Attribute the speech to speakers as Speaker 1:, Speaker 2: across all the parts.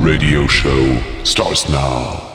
Speaker 1: radio show starts now.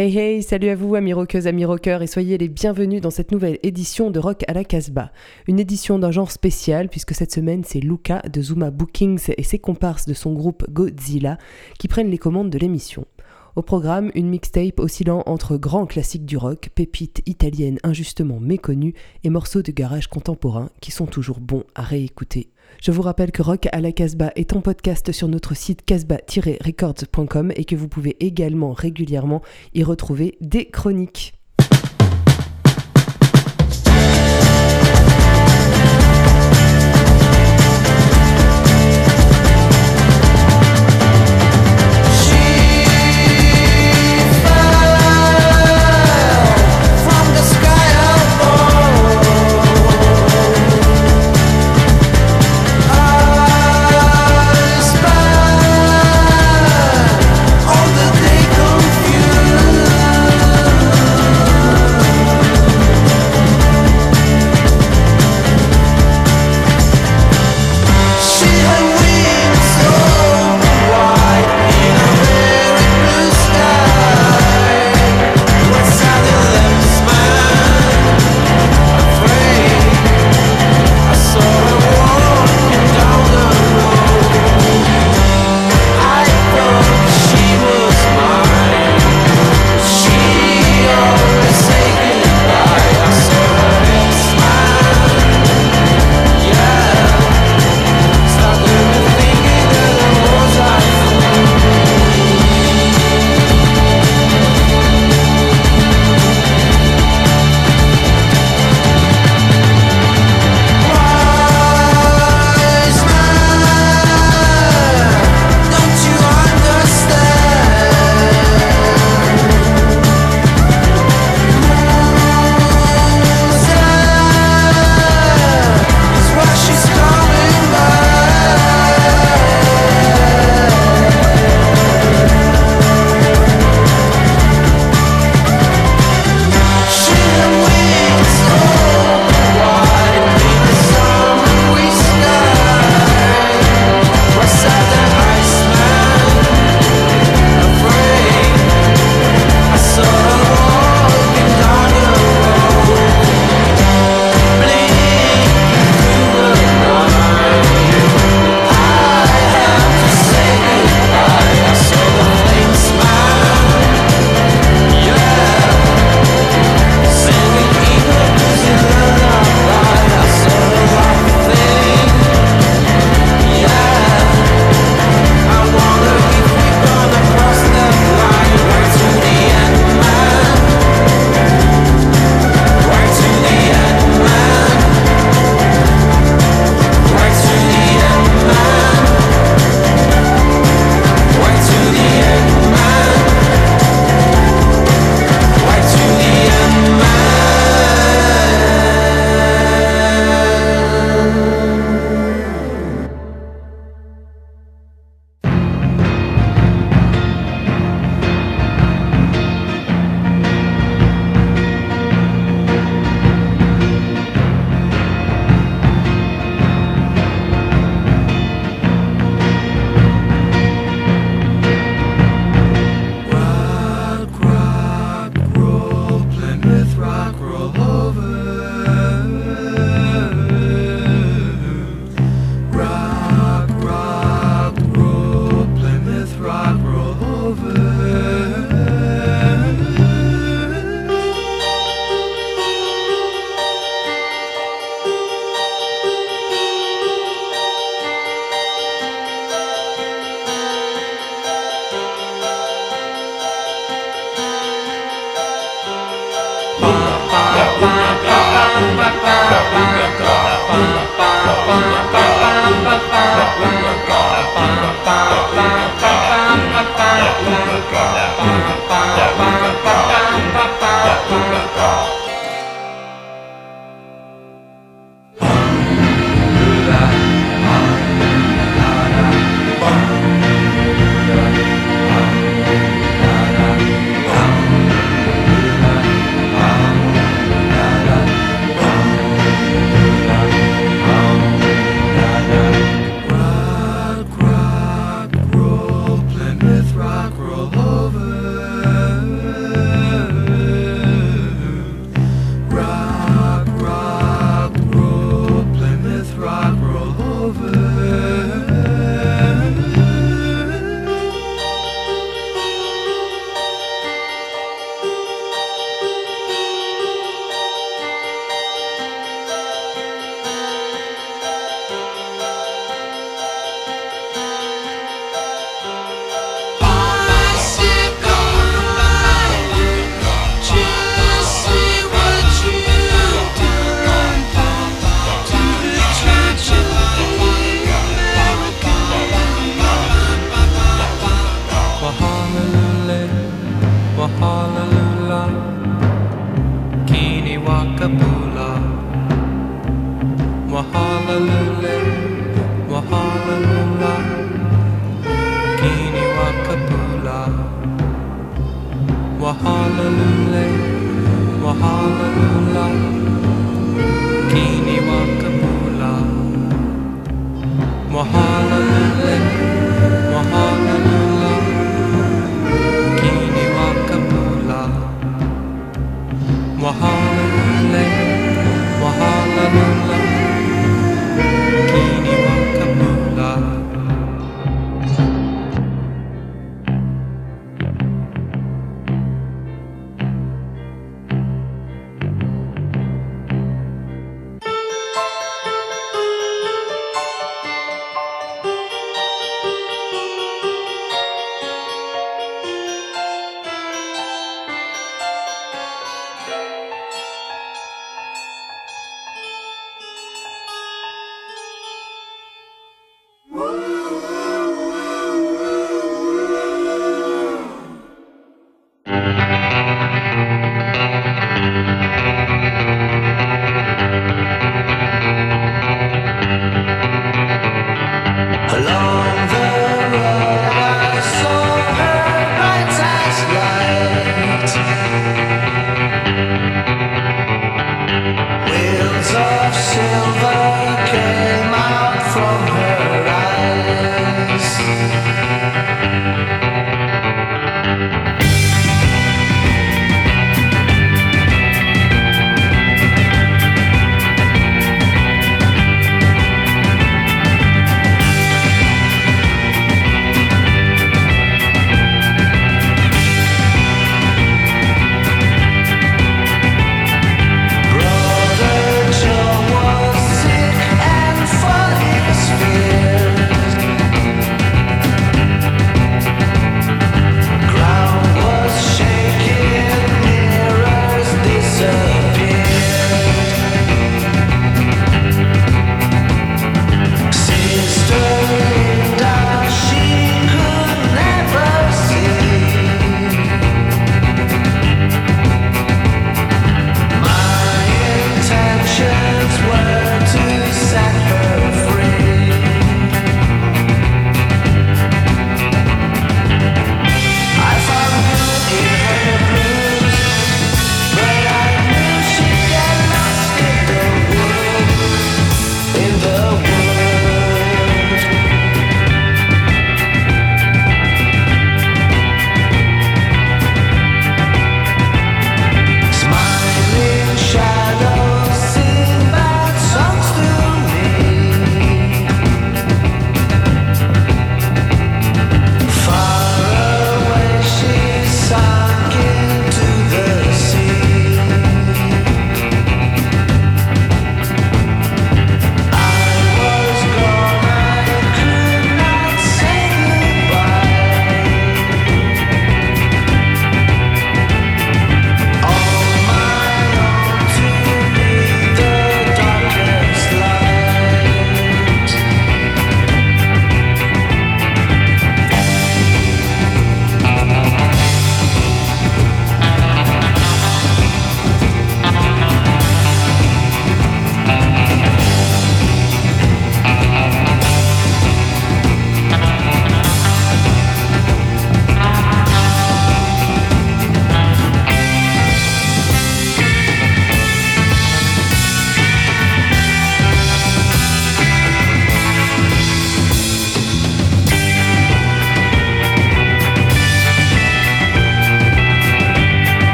Speaker 2: Hey hey, salut à vous amis rockeuses, amis rockeurs et soyez les bienvenus dans cette nouvelle édition de Rock à la Casbah. Une édition d'un genre spécial puisque cette semaine c'est Luca de Zuma Bookings et ses comparses de son groupe Godzilla qui prennent les commandes de l'émission. Au programme, une mixtape oscillant entre grands classiques du rock, pépites italiennes injustement méconnues et morceaux de garage contemporain qui sont toujours bons à réécouter. Je vous rappelle que Rock à la Casbah est en podcast sur notre site casbah-records.com et que vous pouvez également régulièrement y retrouver des chroniques.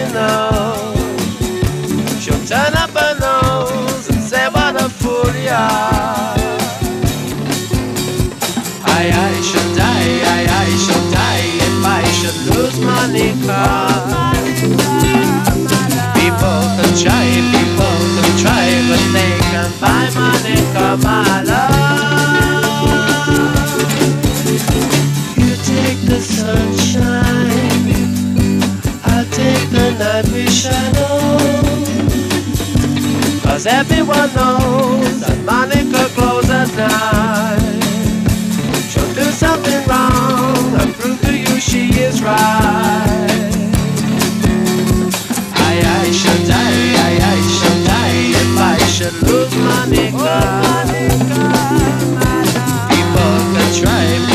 Speaker 3: you know. She'll turn up her nose and say, What a fool you are. I, I should die, I, I should die if I should lose my car. People can try, people can try, but they can buy money, my love. I wish know. Cause everyone knows that Monica glows at night. She'll do something wrong and prove to you she is right. I, I should die, I, I should die if I should lose Monica. Oh, Monica, Monica. People.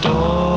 Speaker 4: For